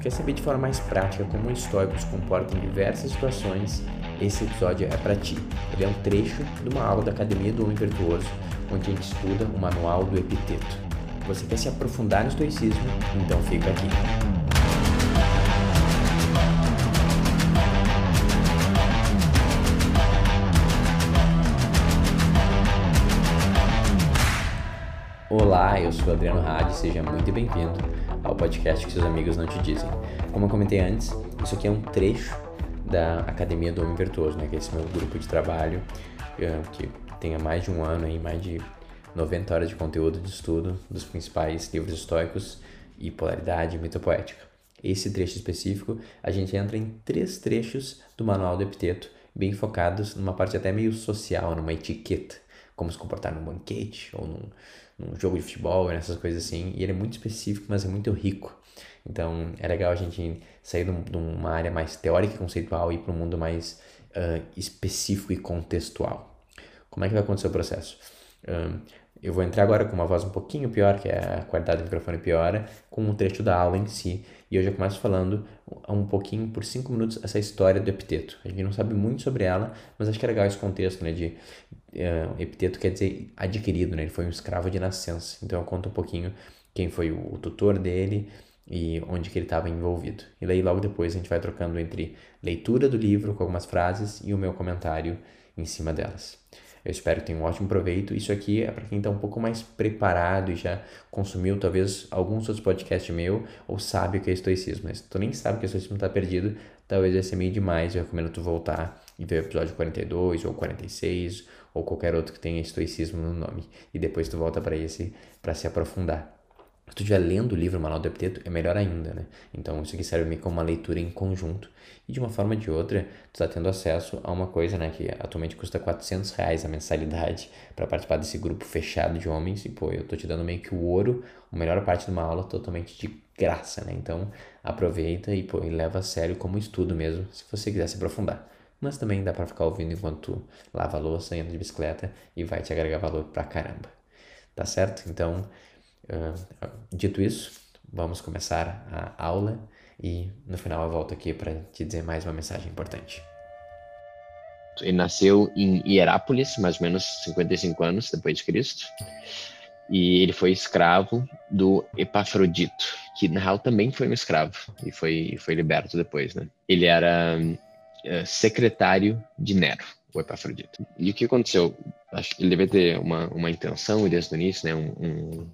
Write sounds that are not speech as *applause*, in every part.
Quer saber de forma mais prática como o estoico se comporta em diversas situações? Esse episódio é para ti. Ele é um trecho de uma aula da Academia do Homem Virtuoso, onde a gente estuda o manual do Epiteto. Você quer se aprofundar no estoicismo? Então fica aqui. Olá, eu sou Adriano Hadi, seja muito bem-vindo ao podcast que seus amigos não te dizem. Como eu comentei antes, isso aqui é um trecho da Academia do Homem Virtuoso, né, que é esse meu grupo de trabalho eh, que tem há mais de um ano, aí, mais de 90 horas de conteúdo de estudo dos principais livros históricos e polaridade e mito poética. Esse trecho específico, a gente entra em três trechos do Manual do Epiteto, bem focados numa parte até meio social, numa etiqueta, como se comportar num banquete ou num, num jogo de futebol, nessas coisas assim. E ele é muito específico, mas é muito rico. Então é legal a gente sair de uma área mais teórica e conceitual e ir para um mundo mais uh, específico e contextual. Como é que vai acontecer o processo? Uh, eu vou entrar agora com uma voz um pouquinho pior, que é a qualidade do microfone piora, com um trecho da aula em si. E eu já começo falando um pouquinho, por cinco minutos, essa história do epiteto. A gente não sabe muito sobre ela, mas acho que é legal esse contexto, né? De uh, epiteto quer dizer adquirido, né? Ele foi um escravo de nascença. Então eu conto um pouquinho quem foi o tutor dele, e onde que ele estava envolvido. E daí logo depois a gente vai trocando entre leitura do livro com algumas frases e o meu comentário em cima delas. Eu espero que tenha um ótimo proveito. Isso aqui é para quem está um pouco mais preparado e já consumiu talvez alguns outros podcasts meu ou sabe o que é estoicismo. Mas tu nem sabe que o estoicismo está perdido, talvez vai ser meio demais. Eu recomendo tu voltar e ver o episódio 42 ou 46 ou qualquer outro que tenha estoicismo no nome. E depois tu volta para esse para se aprofundar. Se tu estiver lendo o livro Manual do Epiteto, é melhor ainda, né? Então, isso aqui serve meio como uma leitura em conjunto. E de uma forma ou de outra, tu está tendo acesso a uma coisa, né? Que atualmente custa 400 reais a mensalidade para participar desse grupo fechado de homens. E, pô, eu tô te dando meio que o ouro, a melhor parte de uma aula totalmente de graça, né? Então, aproveita e, pô, e leva a sério como estudo mesmo, se você quiser se aprofundar. Mas também dá para ficar ouvindo enquanto lava a louça, anda de bicicleta e vai te agregar valor pra caramba. Tá certo? Então, Uh, dito isso, vamos começar a aula e no final eu volto aqui para te dizer mais uma mensagem importante. Ele nasceu em Hierápolis, mais ou menos 55 anos depois de Cristo, e ele foi escravo do Epafrodito, que na real também foi um escravo e foi, foi liberto depois, né? Ele era uh, secretário de Nero, o Epafrodito. E o que aconteceu? Acho que ele deve ter uma, uma intenção desde o início, né? um, um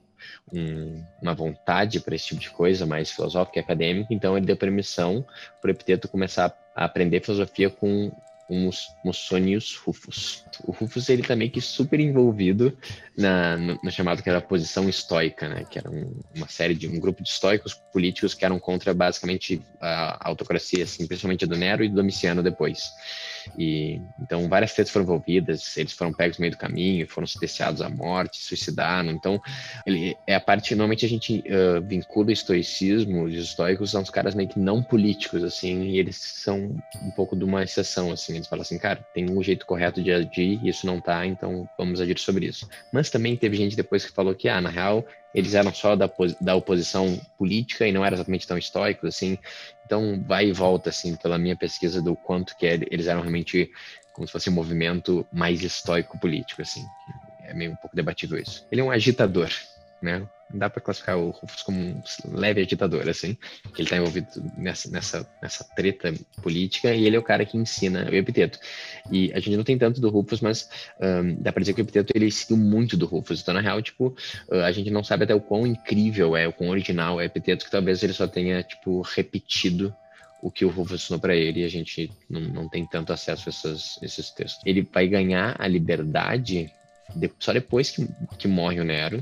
um, uma vontade para esse tipo de coisa mais filosófica e acadêmica, então ele deu permissão para o Epiteto começar a aprender filosofia com uns Mussonius Rufus. O Rufus ele também que super envolvido na no, no, chamado que era a posição estoica, né? Que era um, uma série de um grupo de estoicos políticos que eram contra basicamente a autocracia, assim, principalmente do Nero e do Domiciano depois. E então várias tretas foram envolvidas, eles foram pegos no meio do caminho, foram sentenciados à morte, suicidaram. Então ele é a parte normalmente a gente uh, vincula o estoicismo, os estoicos são os caras meio que não políticos assim, e eles são um pouco de uma exceção assim. Eles falam assim, cara, tem um jeito correto de agir, isso não tá, então vamos agir sobre isso. Mas também teve gente depois que falou que ah, na real eles eram só da, da oposição política e não eram exatamente tão estoicos, assim. Então, vai e volta, assim, pela minha pesquisa do quanto que eles eram realmente como se fosse um movimento mais estoico político, assim. É meio um pouco debatível isso. Ele é um agitador, né? Dá para classificar o Rufus como um leve agitador, assim. Ele está envolvido nessa, nessa, nessa treta política e ele é o cara que ensina o epiteto. E a gente não tem tanto do Rufus, mas um, dá para dizer que o epiteto ele seguiu muito do Rufus. Então, na real, tipo, a gente não sabe até o quão incrível é, o quão original é o epiteto, que talvez ele só tenha, tipo, repetido o que o Rufus ensinou para ele e a gente não, não tem tanto acesso a essas, esses textos. Ele vai ganhar a liberdade de, só depois que, que morre o Nero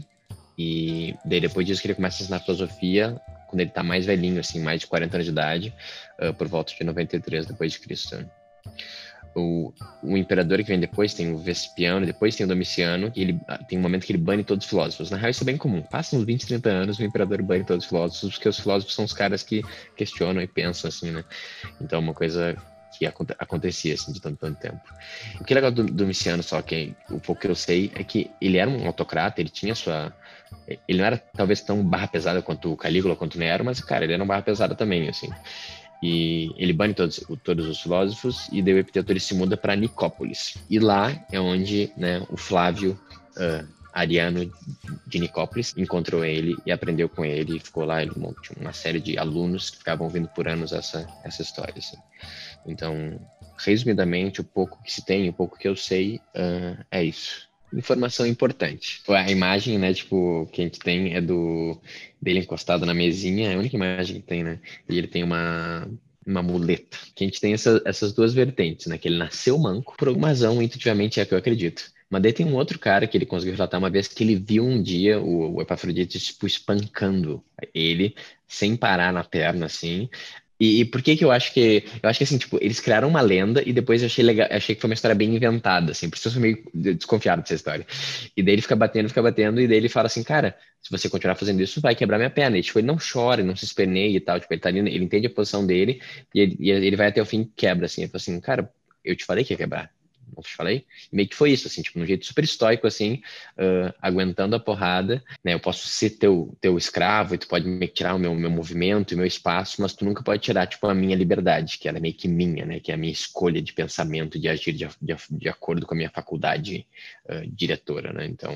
e daí depois disso que ele começa a ensinar filosofia, quando ele tá mais velhinho, assim, mais de 40 anos de idade, uh, por volta de 93 depois de Cristo. O, o, imperador que vem depois tem o Vespiano, depois tem o Domiciano, e ele ah, tem um momento que ele bane todos os filósofos. Na real, isso é bem comum. Passam uns 20, 30 anos, o imperador bane todos os filósofos, porque os filósofos são os caras que questionam e pensam, assim, né? Então, é uma coisa que acontecia assim de tanto, tanto tempo. O que é legal do Domiciano, só que o pouco que eu sei, é que ele era um autocrata, ele tinha sua Ele não era talvez tão barra pesada quanto o Calígula, quanto o Nero, mas, cara, ele era um barra pesada também, assim. E ele bane todos, todos os filósofos e daí o Epiteto ele se muda para Nicópolis. E lá é onde né, o Flávio uh, Ariano de Nicópolis encontrou ele e aprendeu com ele. E ficou lá, ele tinha uma série de alunos que ficavam ouvindo por anos essa, essa história. Assim. Então, resumidamente, o pouco que se tem, o pouco que eu sei, uh, é isso informação importante. A imagem, né, tipo, que a gente tem é do dele encostado na mesinha, é a única imagem que tem, né? E ele tem uma uma muleta. Que a gente tem essa, essas duas vertentes, né? Que ele nasceu manco, por alguma razão, intuitivamente é a que eu acredito. Mas daí tem um outro cara que ele conseguiu relatar uma vez que ele viu um dia o, o Epafrodite, tipo, espancando ele sem parar na perna, assim. E, e, por que que eu acho que... Eu acho que, assim, tipo, eles criaram uma lenda e depois eu achei legal, achei que foi uma história bem inventada, assim, por isso eu sou meio desconfiado dessa história. E daí ele fica batendo, fica batendo, e daí ele fala assim, cara, se você continuar fazendo isso, vai quebrar minha perna. E, tipo, ele não chora, não se esperneia e tal, tipo, ele tá ali, ele entende a posição dele e ele, e ele vai até o fim e quebra, assim. Ele fala assim, cara, eu te falei que ia quebrar não te falei? Meio que foi isso, assim, tipo, um jeito super estoico, assim, uh, aguentando a porrada, né? Eu posso ser teu, teu escravo e tu pode me tirar o meu, meu movimento e meu espaço, mas tu nunca pode tirar, tipo, a minha liberdade, que ela é meio que minha, né? Que é a minha escolha de pensamento, de agir de, de, de acordo com a minha faculdade uh, diretora, né? Então,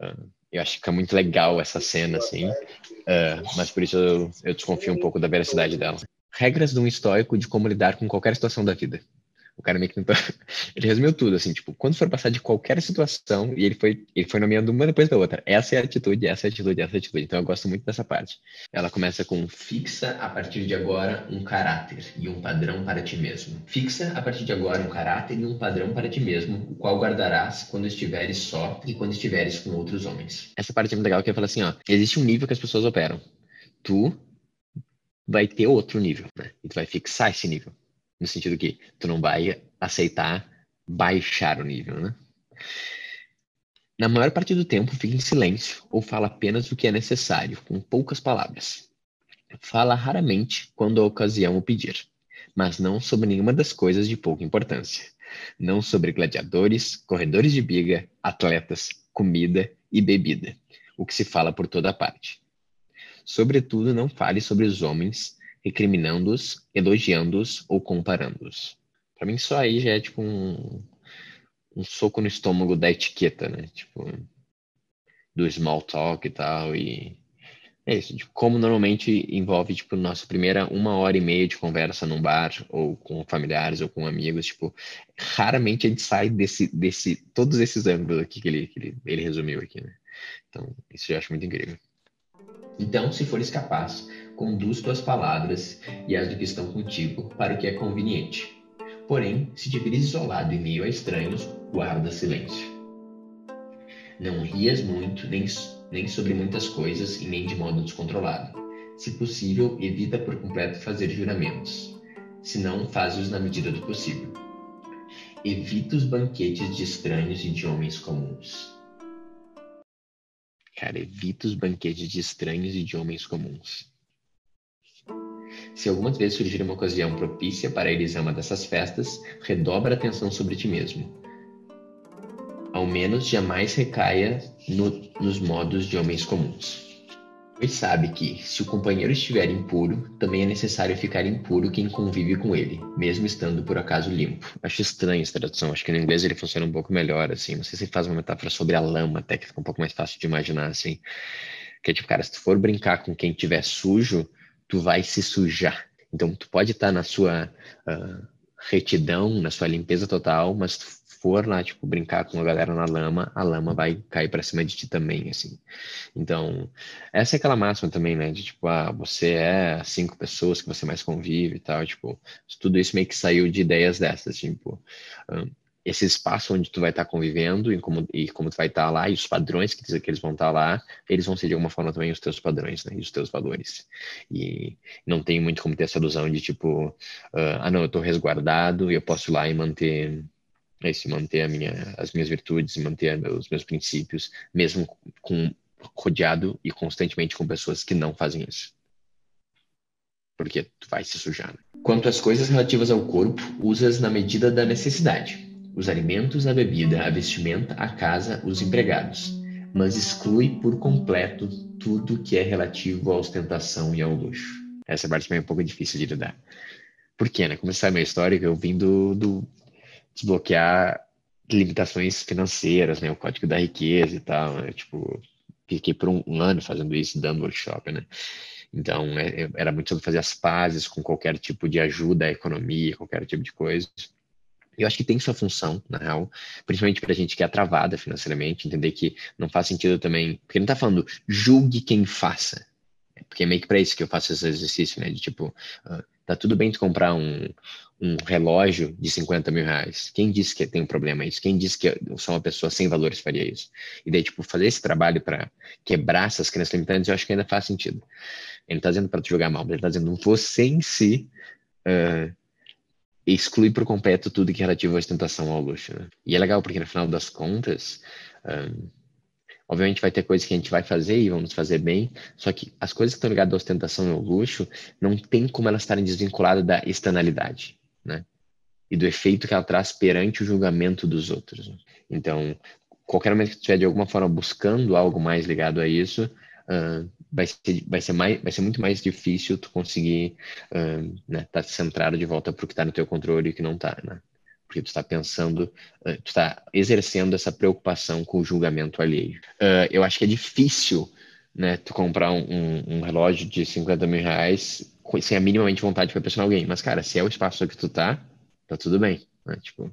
uh, eu acho que fica muito legal essa cena, assim, mas por isso eu, eu desconfio um pouco da veracidade dela. Regras de um estoico de como lidar com qualquer situação da vida. O cara meio que tentou... *laughs* ele resumiu tudo, assim, tipo, quando for passar de qualquer situação, e ele foi, ele foi nomeando uma depois da outra. Essa é a atitude, essa é a atitude, essa é a atitude. Então eu gosto muito dessa parte. Ela começa com fixa a partir de agora um caráter e um padrão para ti mesmo. Fixa a partir de agora um caráter e um padrão para ti mesmo, o qual guardarás quando estiveres só e quando estiveres com outros homens. Essa parte é muito legal que ele fala assim, ó, existe um nível que as pessoas operam. Tu vai ter outro nível, né? E tu vai fixar esse nível no sentido que tu não vai aceitar baixar o nível, né? Na maior parte do tempo, fica em silêncio ou fala apenas o que é necessário, com poucas palavras. Fala raramente quando a ocasião o pedir, mas não sobre nenhuma das coisas de pouca importância. Não sobre gladiadores, corredores de biga, atletas, comida e bebida, o que se fala por toda parte. Sobretudo, não fale sobre os homens, recriminando-os, elogiando-os ou comparando-os. Para mim, só aí já é tipo um, um soco no estômago da etiqueta, né? Tipo, do small talk e tal. E é isso. Tipo, como normalmente envolve, tipo, nossa primeira uma hora e meia de conversa num bar, ou com familiares, ou com amigos, tipo, raramente a gente sai desse, desse, todos esses ângulos aqui que ele, que ele, ele resumiu aqui, né? Então, isso eu acho muito incrível. Então, se fores capaz, conduz tuas palavras e as do que estão contigo para o que é conveniente. Porém, se te vires isolado em meio a estranhos, guarda silêncio. Não rias muito, nem, nem sobre muitas coisas e nem de modo descontrolado. Se possível, evita por completo fazer juramentos. Se não, faz-os na medida do possível. Evita os banquetes de estranhos e de homens comuns Cara, evita os banquetes de estranhos e de homens comuns. Se algumas vezes surgir uma ocasião propícia para a uma dessas festas, redobra a atenção sobre ti mesmo. Ao menos jamais recaia no, nos modos de homens comuns pois sabe que, se o companheiro estiver impuro, também é necessário ficar impuro quem convive com ele, mesmo estando por acaso limpo. Acho estranho essa tradução, acho que no inglês ele funciona um pouco melhor, assim. Não sei se ele faz uma metáfora sobre a lama, até que fica um pouco mais fácil de imaginar, assim. Que é tipo, cara, se tu for brincar com quem tiver sujo, tu vai se sujar. Então, tu pode estar na sua uh, retidão, na sua limpeza total, mas tu for lá, tipo, brincar com a galera na lama, a lama vai cair para cima de ti também, assim. Então, essa é aquela máxima também, né? De tipo, ah, você é cinco pessoas que você mais convive e tal, tipo, tudo isso meio que saiu de ideias dessas, tipo, um, esse espaço onde tu vai estar tá convivendo e como, e como tu vai estar tá lá e os padrões que, que eles vão estar tá lá, eles vão ser de alguma forma também os teus padrões, né? E os teus valores. E não tem muito como ter essa ilusão de tipo, uh, ah, não, eu estou resguardado e eu posso ir lá e manter é isso, manter minha, as minhas virtudes, manter os meus princípios, mesmo com, rodeado e constantemente com pessoas que não fazem isso. Porque tu vai se sujar. Né? Quanto às coisas relativas ao corpo, usas na medida da necessidade. Os alimentos, a bebida, a vestimenta, a casa, os empregados. mas exclui por completo tudo que é relativo à ostentação e ao luxo. Essa parte também é um pouco difícil de lidar. Por quê, né? Como você sabe história, eu vim do, do desbloquear limitações financeiras, né? O código da riqueza e tal, né? Tipo, fiquei por um, um ano fazendo isso, dando workshop, né? Então, é, era muito sobre fazer as pazes com qualquer tipo de ajuda à economia, qualquer tipo de coisa. Eu acho que tem sua função, na real, principalmente para gente que é travada financeiramente, entender que não faz sentido também, porque não está falando julgue quem faça, porque é meio que para isso que eu faço esse exercício, né, de tipo, uh, tá tudo bem tu comprar um, um relógio de 50 mil reais. Quem disse que tem um problema isso? Quem disse que eu sou uma pessoa sem valores faria isso? E daí, tipo, fazer esse trabalho para quebrar essas crenças limitantes, eu acho que ainda faz sentido. Ele tá dizendo para te jogar mal, ele tá dizendo você em si uh, exclui por completo tudo que é relativo à ostentação ao luxo. Né? E é legal porque no final das contas, um, obviamente vai ter coisas que a gente vai fazer e vamos fazer bem, só que as coisas que estão ligadas à ostentação e ao luxo não tem como elas estarem desvinculadas da externalidade, né? E do efeito que ela traz perante o julgamento dos outros. Né? Então, qualquer momento que estiver de alguma forma buscando algo mais ligado a isso, uh, vai ser, vai ser mais, vai ser muito mais difícil tu conseguir uh, né, tá centrado de volta para o que está no teu controle e o que não está, né? Porque tu está pensando, uh, tu está exercendo essa preocupação com o julgamento alheio. Uh, eu acho que é difícil, né, tu comprar um, um, um, relógio de 50 mil reais sem a minimamente vontade para pressionar alguém. Mas, cara, se é o espaço que tu tá, tá tudo bem, né? Tipo,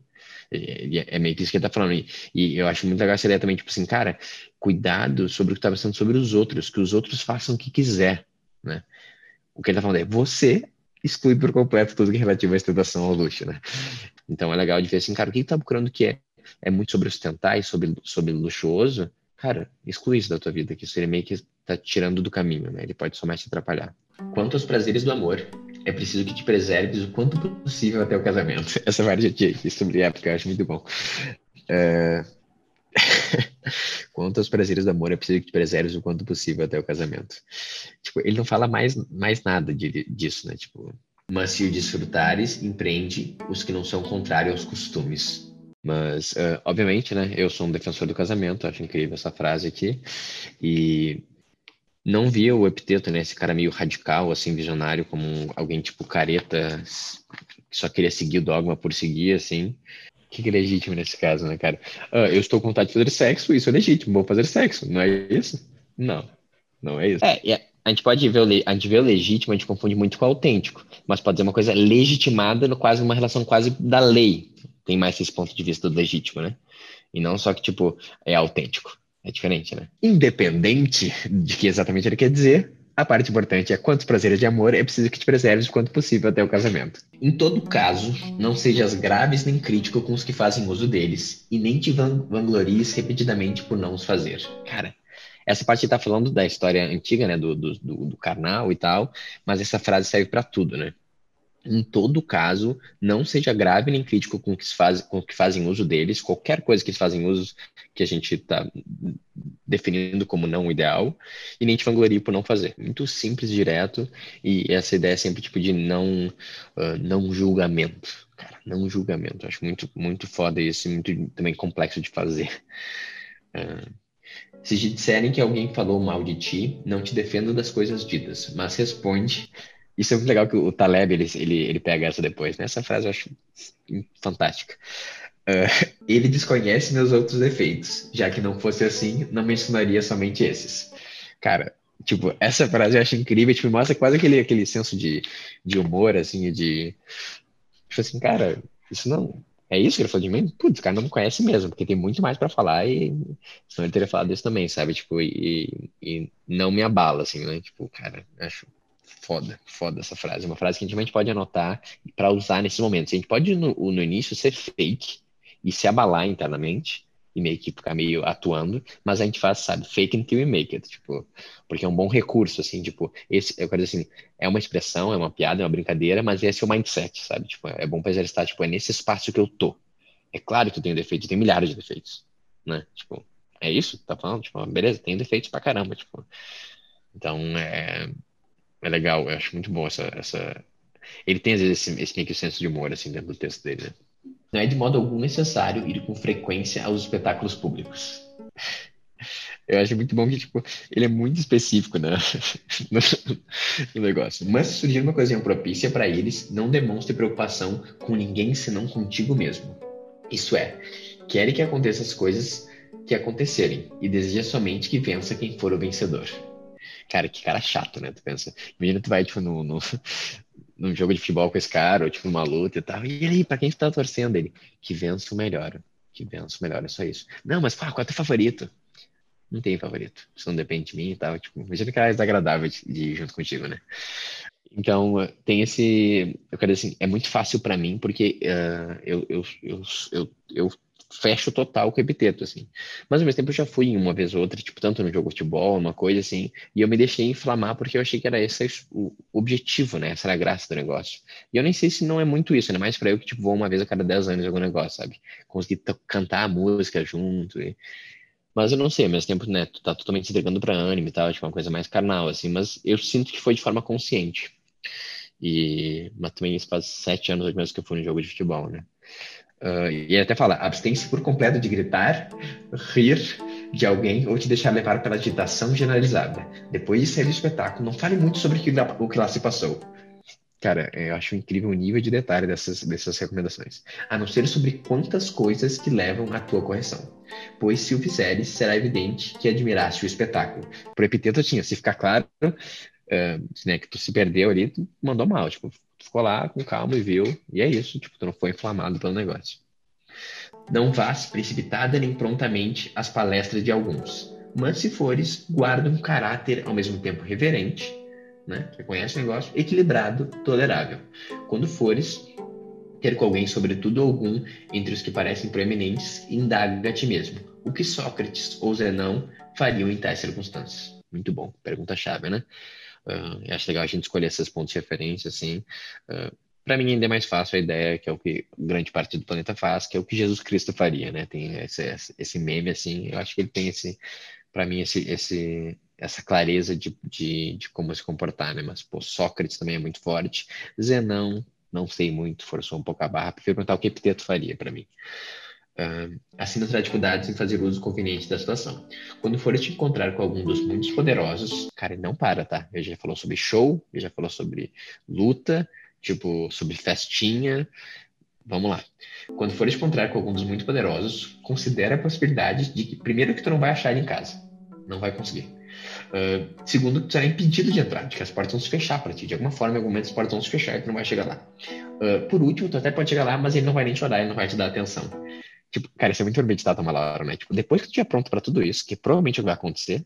é, é meio que isso que ele tá falando. E, e, eu acho muito legal essa ideia também, tipo assim, cara, cuidado sobre o que está pensando sobre os outros, que os outros façam o que quiser, né? O que ele tá falando é, você exclui por completo tudo que é relativo à ostentação ao luxo, né? Então é legal de ver assim, cara, o que ele tá procurando que é, é muito sobre ostentar e sobre, sobre luxuoso, cara, exclui isso da tua vida, que isso ele meio que tá tirando do caminho, né? Ele pode somente te atrapalhar. Quanto aos prazeres do amor, é preciso que te preserves o quanto possível até o casamento. *laughs* Essa parte já tinha sobre época, eu acho muito bom. É... *laughs* Quanto aos prazeres do amor, é preciso que te preserves o quanto possível até o casamento. Tipo, ele não fala mais, mais nada de, disso, né? Tipo, mas se o desfrutares, empreende os que não são contrários aos costumes. Mas, uh, obviamente, né? Eu sou um defensor do casamento, acho incrível essa frase aqui. E não via o Epiteto, né? Esse cara meio radical, assim, visionário, como alguém tipo careta, que só queria seguir o dogma por seguir, assim que, que é legítimo nesse caso, né, cara? Ah, eu estou com vontade de fazer sexo, isso é legítimo, vou fazer sexo, não é isso? Não, não é isso. É, é a gente pode ver o, a gente vê o legítimo, a gente confunde muito com o autêntico, mas pode ser uma coisa legitimada, no quase uma relação quase da lei. Tem mais esse ponto de vista do legítimo, né? E não só que, tipo, é autêntico. É diferente, né? Independente de que exatamente ele quer dizer, a parte importante é quantos prazeres de amor é preciso que te preserves o quanto possível até o casamento. Em todo caso, não sejas graves nem crítico com os que fazem uso deles, e nem te vanglories repetidamente por não os fazer. Cara, essa parte está falando da história antiga, né, do, do, do, carnal e tal, mas essa frase serve para tudo, né? Em todo caso, não seja grave nem crítico com que, faz, que fazem uso deles, qualquer coisa que eles fazem uso que a gente está definindo como não ideal, e nem te vanglorie por não fazer. Muito simples, direto, e essa ideia é sempre tipo de não, uh, não julgamento. Cara, não julgamento. Acho muito, muito foda isso, muito também complexo de fazer. Uh, se te disserem que alguém falou mal de ti, não te defenda das coisas ditas, mas responde isso é muito legal que o Taleb ele, ele, ele pega essa depois, né? Essa frase eu acho fantástica. Uh, ele desconhece meus outros defeitos, já que não fosse assim, não mencionaria somente esses. Cara, tipo, essa frase eu acho incrível, tipo, mostra quase aquele, aquele senso de, de humor, assim, de. Tipo assim, cara, isso não. É isso que ele falou de mim? Putz, o cara não me conhece mesmo, porque tem muito mais para falar e senão ele teria falado isso também, sabe? Tipo, e, e não me abala, assim, né? Tipo, cara, acho Foda, foda essa frase. Uma frase que a gente pode anotar para usar nesses momentos. A gente pode, no, no início, ser fake e se abalar internamente e meio que ficar meio atuando, mas a gente faz, sabe, fake until we make it, tipo, porque é um bom recurso, assim, tipo, esse, eu quero dizer assim, é uma expressão, é uma piada, é uma brincadeira, mas esse é o mindset, sabe, tipo, é bom para exercitar, tipo, é nesse espaço que eu tô. É claro que eu tenho defeitos, tenho milhares de defeitos, né, tipo, é isso? Tá falando? Tipo, beleza, tenho defeitos pra caramba, tipo, então, é, é legal, eu acho muito bom essa. essa... Ele tem, às vezes, esse, esse meio que senso de humor, assim, dentro do texto dele. Né? Não é de modo algum necessário ir com frequência aos espetáculos públicos. Eu acho muito bom que, tipo, ele é muito específico né? *laughs* no, no negócio. Mas se surgir uma coisinha propícia para eles, não demonstre preocupação com ninguém senão contigo mesmo. Isso é, quer que aconteçam as coisas que acontecerem e deseja somente que vença quem for o vencedor. Cara, que cara chato, né? Tu pensa, imagina tu vai, tipo, no, no, *laughs* num jogo de futebol com esse cara, ou tipo, numa luta e tal. E aí, pra quem tu tá torcendo ele? Que vença o melhor. Que vença o melhor, é só isso. Não, mas qual é teu favorito? Não tem favorito. Isso não depende de mim e tal. Tipo, imagina que é desagradável de, de junto contigo, né? Então, tem esse. Eu quero dizer assim, é muito fácil para mim, porque uh, eu, eu, eu, eu, eu fecho total com o epiteto, assim. Mas ao mesmo tempo eu já fui uma vez ou outra, tipo, tanto no jogo de futebol, uma coisa assim, e eu me deixei inflamar porque eu achei que era esse o objetivo, né? Essa era a graça do negócio. E eu nem sei se não é muito isso, né? Mais pra eu que, tipo, vou uma vez a cada 10 anos em algum negócio, sabe? Conseguir cantar a música junto e... Mas eu não sei, ao mesmo tempo, né, tu tá totalmente se entregando pra anime e tal, tipo, uma coisa mais carnal, assim, mas eu sinto que foi de forma consciente. E, mas também isso faz sete anos mesmo que eu fui no jogo de futebol, né? Uh, e até fala: abstém-se por completo de gritar, rir de alguém ou te deixar levar pela agitação generalizada. Depois de sair do espetáculo, não fale muito sobre o que lá se passou. Cara, eu acho incrível o nível de detalhe dessas, dessas recomendações. A não ser sobre quantas coisas que levam à tua correção. Pois se o fizeres, será evidente que admiraste o espetáculo. Por epiteto tinha, se ficar claro, uh, né, que tu se perdeu ali, tu mandou mal. Tipo, ficou lá com calma e viu, e é isso, tipo, tu não foi inflamado pelo negócio. Não vás precipitada nem prontamente às palestras de alguns, mas se fores, guarda um caráter ao mesmo tempo reverente, né, reconhece o negócio, equilibrado, tolerável. Quando fores, ter com alguém, sobretudo algum, entre os que parecem proeminentes, indaga a ti mesmo. O que Sócrates ou Zenão fariam em tais circunstâncias? Muito bom, pergunta-chave, né? Uh, acho legal a gente escolher esses pontos de referência, assim. Uh, para mim ainda é mais fácil a ideia que é o que grande parte do planeta faz, que é o que Jesus Cristo faria, né? Tem esse, esse meme, assim, eu acho que ele tem esse, para mim, esse, esse, essa clareza de, de, de, como se comportar, né? Mas, pô, Sócrates também é muito forte. Zenão, não sei muito, forçou um pouco a barra, prefiro perguntar o que Epiteto faria para mim. Uh, assim terá dificuldades em fazer uso conveniente da situação. Quando fores te encontrar com algum dos muitos poderosos, cara, não para, tá? Ele já falou sobre show, ele já falou sobre luta, tipo, sobre festinha. Vamos lá. Quando fores encontrar com algum dos muito poderosos, considere a possibilidade de que, primeiro, que tu não vai achar ele em casa. Não vai conseguir. Uh, segundo, que tu será impedido de entrar, de que as portas vão se fechar para ti. De alguma forma, em algum momento, as portas vão se fechar e tu não vai chegar lá. Uh, por último, tu até pode chegar lá, mas ele não vai nem te olhar, ele não vai te dar atenção. Tipo, cara, isso é muito premeditado uma né? Tipo, depois que tu estiver pronto para tudo isso, que provavelmente vai acontecer,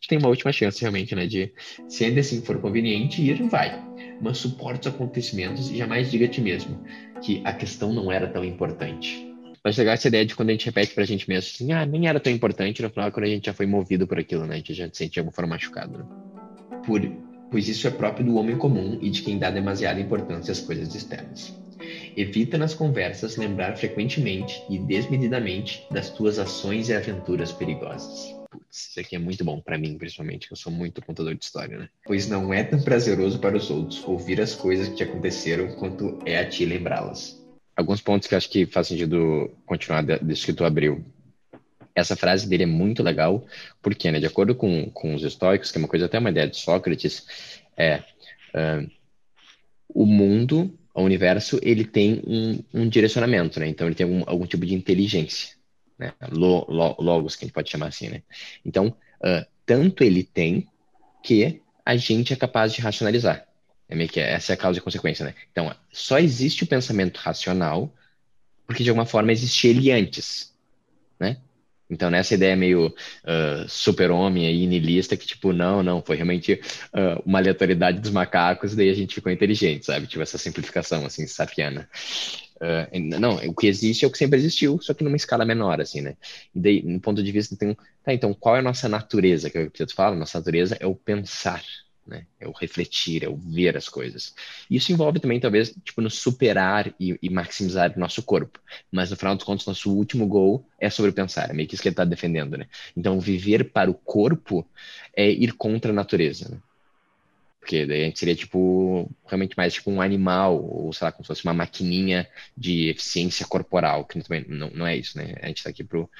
tu tem uma última chance realmente, né? De, se ainda assim for conveniente, ir, vai. Mas suporte os acontecimentos e jamais diga a ti mesmo que a questão não era tão importante. Mas legal essa ideia de quando a gente repete pra gente mesmo assim, ah, nem era tão importante, no final, quando a gente já foi movido por aquilo, né? A gente já se sente de alguma forma machucado, né? Por, pois isso é próprio do homem comum e de quem dá demasiada importância às coisas externas. Evita nas conversas lembrar frequentemente e desmedidamente das tuas ações e aventuras perigosas. Putz, isso aqui é muito bom para mim, principalmente, que eu sou muito contador de história, né? Pois não é tão prazeroso para os outros ouvir as coisas que te aconteceram quanto é a ti lembrá-las. Alguns pontos que acho que faz sentido continuar disso que tu abriu. Essa frase dele é muito legal, porque, né, de acordo com, com os estoicos, que é uma coisa até uma ideia de Sócrates, é uh, o mundo o universo ele tem um, um direcionamento, né? Então ele tem algum, algum tipo de inteligência, né? logos que a gente pode chamar assim, né? Então uh, tanto ele tem que a gente é capaz de racionalizar. É meio que essa é a causa e consequência, né? Então só existe o pensamento racional porque de alguma forma existe ele antes, né? Então, nessa ideia meio uh, super-homem e nihilista, que tipo, não, não, foi realmente uh, uma aleatoriedade dos macacos, daí a gente ficou inteligente, sabe? Tipo, essa simplificação, assim, safiana. Uh, não, o que existe é o que sempre existiu, só que numa escala menor, assim, né? E daí, no ponto de vista, tá, então, qual é a nossa natureza? Que é o que falo, nossa natureza é o pensar, né? É o refletir, é o ver as coisas. Isso envolve também, talvez, tipo, no superar e, e maximizar o nosso corpo. Mas, no final dos contos, nosso último gol é sobre pensar. É meio que isso que ele está defendendo, né? Então, viver para o corpo é ir contra a natureza, né? Porque daí a gente seria, tipo, realmente mais tipo um animal, ou sei lá, como se fosse uma maquininha de eficiência corporal, que também não, não é isso, né? A gente está aqui pro...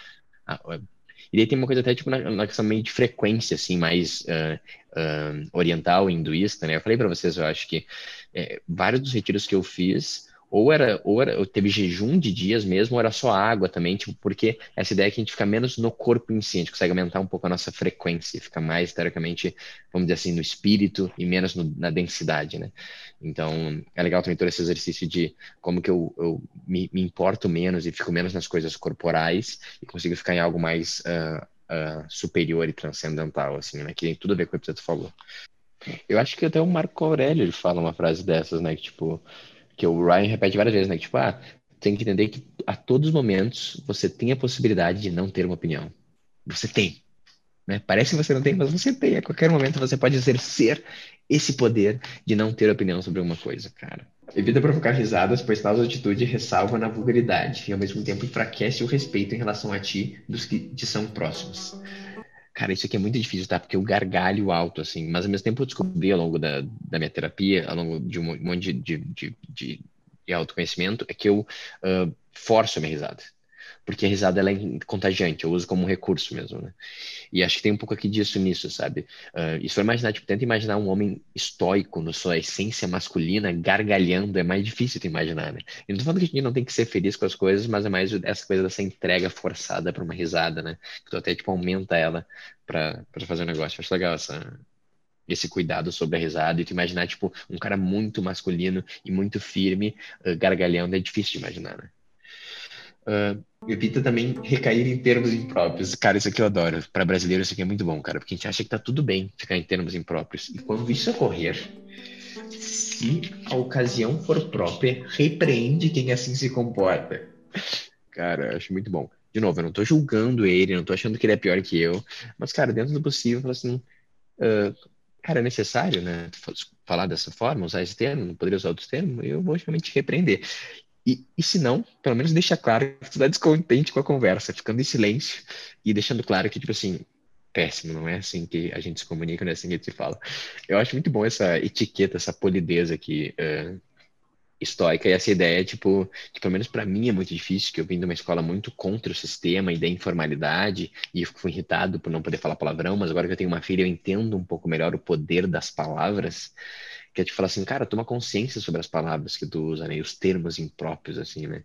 E daí tem uma coisa até tipo na, na questão meio de frequência, assim, mais uh, uh, oriental, hinduísta, né? Eu falei para vocês, eu acho que é, vários dos retiros que eu fiz ou era, ou era, ou teve jejum de dias mesmo, ou era só água também, tipo, porque essa ideia é que a gente fica menos no corpo em si, a gente consegue aumentar um pouco a nossa frequência, fica mais, teoricamente, vamos dizer assim, no espírito e menos no, na densidade, né? Então, é legal também todo esse exercício de como que eu, eu me, me, importo menos e fico menos nas coisas corporais e consigo ficar em algo mais uh, uh, superior e transcendental, assim, né? Que tem tudo a ver com o que você falou. Eu acho que até o Marco Aurélio ele fala uma frase dessas, né? Que, tipo, que o Ryan repete várias vezes, né? Que, tipo, ah, tem que entender que a todos os momentos você tem a possibilidade de não ter uma opinião. Você tem. Né? Parece que você não tem, mas você tem. A qualquer momento você pode exercer esse poder de não ter opinião sobre alguma coisa, cara. Evita provocar risadas, pois tal atitude ressalva na vulgaridade e ao mesmo tempo enfraquece o respeito em relação a ti dos que te são próximos. Cara, isso aqui é muito difícil, tá? Porque eu gargalho alto, assim, mas ao mesmo tempo eu descobri ao longo da, da minha terapia, ao longo de um monte de, de, de, de autoconhecimento, é que eu uh, forço a minha risada porque a risada ela é contagiante, eu uso como recurso mesmo, né? E acho que tem um pouco aqui disso nisso, sabe? Uh, e se imaginar, tipo, tenta imaginar um homem estoico na sua essência masculina, gargalhando, é mais difícil de imaginar, né? Eu não tô falando que a gente não tem que ser feliz com as coisas, mas é mais essa coisa dessa entrega forçada para uma risada, né? Que tu até, tipo, aumenta ela para fazer um negócio. Eu acho legal essa, esse cuidado sobre a risada e tu imaginar, tipo, um cara muito masculino e muito firme, uh, gargalhando, é difícil de imaginar, né? Uh, evita também recair em termos impróprios. Cara, isso aqui eu adoro. Para brasileiro, isso aqui é muito bom, cara, porque a gente acha que tá tudo bem ficar em termos impróprios. E quando isso ocorrer, se a ocasião for própria, repreende quem assim se comporta. Cara, eu acho muito bom. De novo, eu não tô julgando ele, não tô achando que ele é pior que eu, mas, cara, dentro do possível, assim, uh, cara, é necessário, né, falar dessa forma, usar esse termo, não poderia usar outros termos, eu vou realmente repreender. E, e se não, pelo menos deixa claro que tu tá descontente com a conversa, ficando em silêncio e deixando claro que, tipo assim, péssimo, não é assim que a gente se comunica, não é assim que a gente se fala. Eu acho muito bom essa etiqueta, essa polidez aqui uh, estoica e essa ideia, tipo, que pelo menos para mim é muito difícil, que eu vim de uma escola muito contra o sistema e da informalidade e fico irritado por não poder falar palavrão, mas agora que eu tenho uma filha eu entendo um pouco melhor o poder das palavras que é te falar assim, cara, toma consciência sobre as palavras que tu usa, né? E os termos impróprios, assim, né?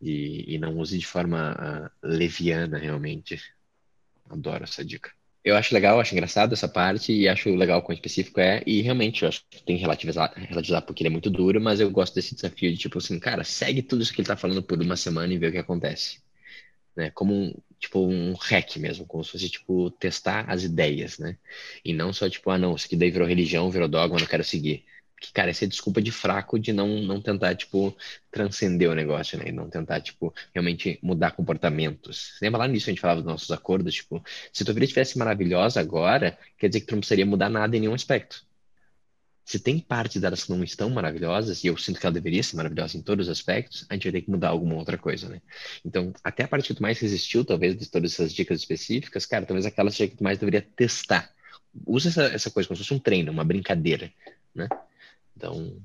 E, e não use de forma uh, leviana, realmente. Adoro essa dica. Eu acho legal, acho engraçado essa parte e acho legal com específico é, e realmente eu acho que tem que relativizar, relativizar porque ele é muito duro, mas eu gosto desse desafio de tipo assim, cara, segue tudo isso que ele tá falando por uma semana e vê o que acontece. Né? Como tipo um hack mesmo, como se fosse tipo testar as ideias, né? E não só tipo, ah, não, isso aqui daí virou religião, virou dogma, não quero seguir. Que, cara, essa é desculpa de fraco de não, não tentar, tipo, transcender o negócio, né? E não tentar, tipo, realmente mudar comportamentos. Lembra lá nisso a gente falava dos nossos acordos, tipo, se tua vida estivesse maravilhosa agora, quer dizer que tu não precisaria mudar nada em nenhum aspecto se tem parte delas que não estão maravilhosas, e eu sinto que ela deveria ser maravilhosa em todos os aspectos, a gente vai ter que mudar alguma outra coisa, né? Então, até a parte que tu mais resistiu, talvez, de todas essas dicas específicas, cara, talvez aquela seja que tu mais deveria testar. Usa essa, essa coisa como se fosse um treino, uma brincadeira, né? Então,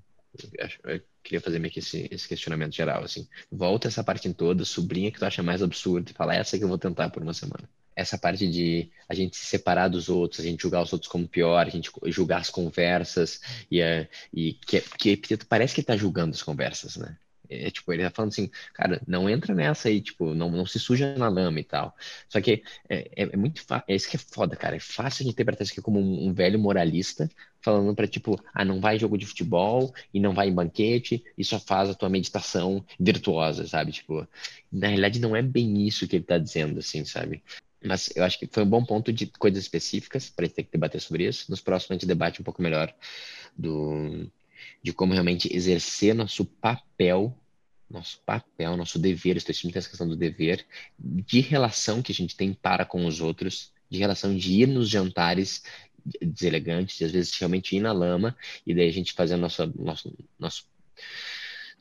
eu, queria fazer meio que esse, esse, questionamento geral, assim. Volta essa parte em toda, sobrinha que tu acha mais absurdo, e fala, essa que eu vou tentar por uma semana essa parte de a gente se separar dos outros, a gente julgar os outros como pior, a gente julgar as conversas e, uh, e que, que parece que tá julgando as conversas, né? É, tipo, ele tá falando assim, cara, não entra nessa aí, tipo, não, não se suja na lama e tal. Só que é, é, é muito fácil, é isso que é foda, cara. É fácil de interpretar isso aqui como um, um, velho moralista falando pra, tipo, ah, não vai jogo de futebol e não vai em banquete e só faz a tua meditação virtuosa, sabe? Tipo, na realidade não é bem isso que ele tá dizendo, assim, sabe? Mas eu acho que foi um bom ponto de coisas específicas para a gente ter que debater sobre isso. Nos próximos a gente debate um pouco melhor do, de como realmente exercer nosso papel, nosso papel, nosso dever, estou muito essa questão do dever, de relação que a gente tem para com os outros, de relação de ir nos jantares deselegantes, de às vezes realmente ir na lama, e daí a gente fazer nosso, nosso, nosso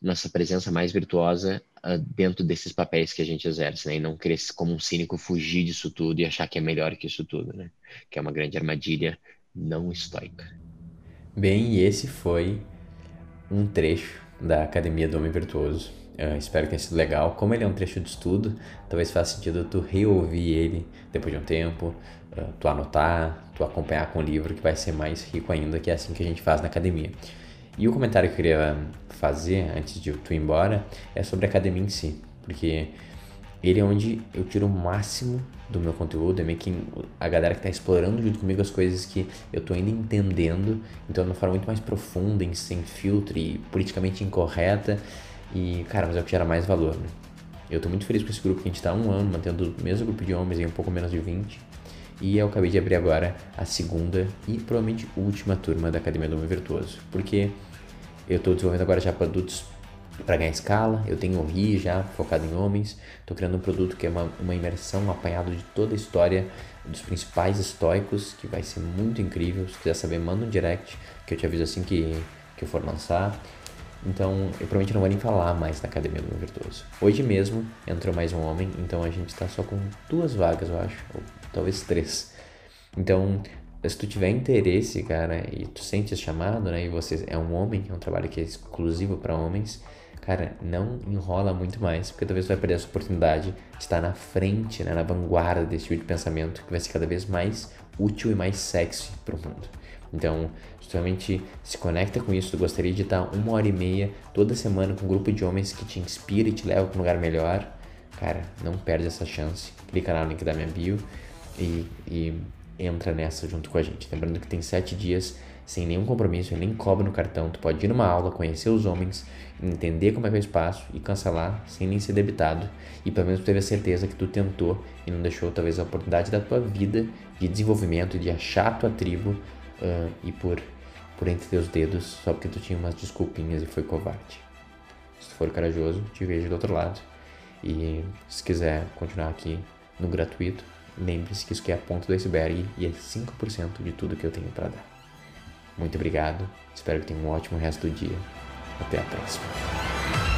nossa presença mais virtuosa uh, dentro desses papéis que a gente exerce, né? E não querer como um cínico fugir disso tudo e achar que é melhor que isso tudo, né? Que é uma grande armadilha não estoica. Bem, e esse foi um trecho da Academia do Homem Virtuoso. Uh, espero que tenha sido legal. Como ele é um trecho de estudo, talvez faça sentido tu reouvir ele depois de um tempo, uh, tu anotar, tu acompanhar com o livro, que vai ser mais rico ainda, que é assim que a gente faz na academia. E o comentário que eu queria fazer antes de tu ir embora é sobre a academia em si, porque ele é onde eu tiro o máximo do meu conteúdo, é meio que a galera que está explorando junto comigo as coisas que eu estou ainda entendendo, então de uma forma muito mais profunda, sem filtro e politicamente incorreta, e cara, mas é o que gera mais valor, né? Eu estou muito feliz com esse grupo que a gente está há um ano, mantendo o mesmo grupo de homens em um pouco menos de 20, e eu acabei de abrir agora a segunda e provavelmente última turma da Academia do Homem Virtuoso, porque eu estou desenvolvendo agora já produtos para ganhar escala. Eu tenho o RI já focado em homens. Estou criando um produto que é uma, uma imersão, um apanhado de toda a história dos principais estoicos, que vai ser muito incrível. Se quiser saber, manda um direct que eu te aviso assim que, que eu for lançar. Então, eu provavelmente não vou nem falar mais na Academia do Virtuoso. Hoje mesmo entrou mais um homem, então a gente está só com duas vagas, eu acho, ou talvez três. Então, se tu tiver interesse, cara, e tu sente esse chamado, né, e você é um homem, é um trabalho que é exclusivo para homens, cara, não enrola muito mais, porque talvez tu vai perder essa oportunidade de estar na frente, né, na vanguarda desse tipo de pensamento que vai ser cada vez mais útil e mais sexy para o mundo. Então, realmente se conecta com isso, tu gostaria de estar uma hora e meia toda semana com um grupo de homens que te inspira e te leva para um lugar melhor, cara, não perde essa chance. Clica lá no link da minha bio e, e entra nessa junto com a gente. Lembrando que tem sete dias sem nenhum compromisso, nem cobra no cartão. Tu pode ir numa aula, conhecer os homens, entender como é que é o espaço e cancelar sem nem ser debitado. E pelo menos tu teve a certeza que tu tentou e não deixou talvez a oportunidade da tua vida de desenvolvimento, de achar a tua tribo uh, e por, por entre teus dedos só porque tu tinha umas desculpinhas e foi covarde. Se tu for corajoso, te vejo do outro lado. E se quiser continuar aqui no gratuito, lembre-se que isso aqui é a ponta do iceberg e é 5% de tudo que eu tenho para dar. Muito obrigado, espero que tenha um ótimo resto do dia. Até a próxima.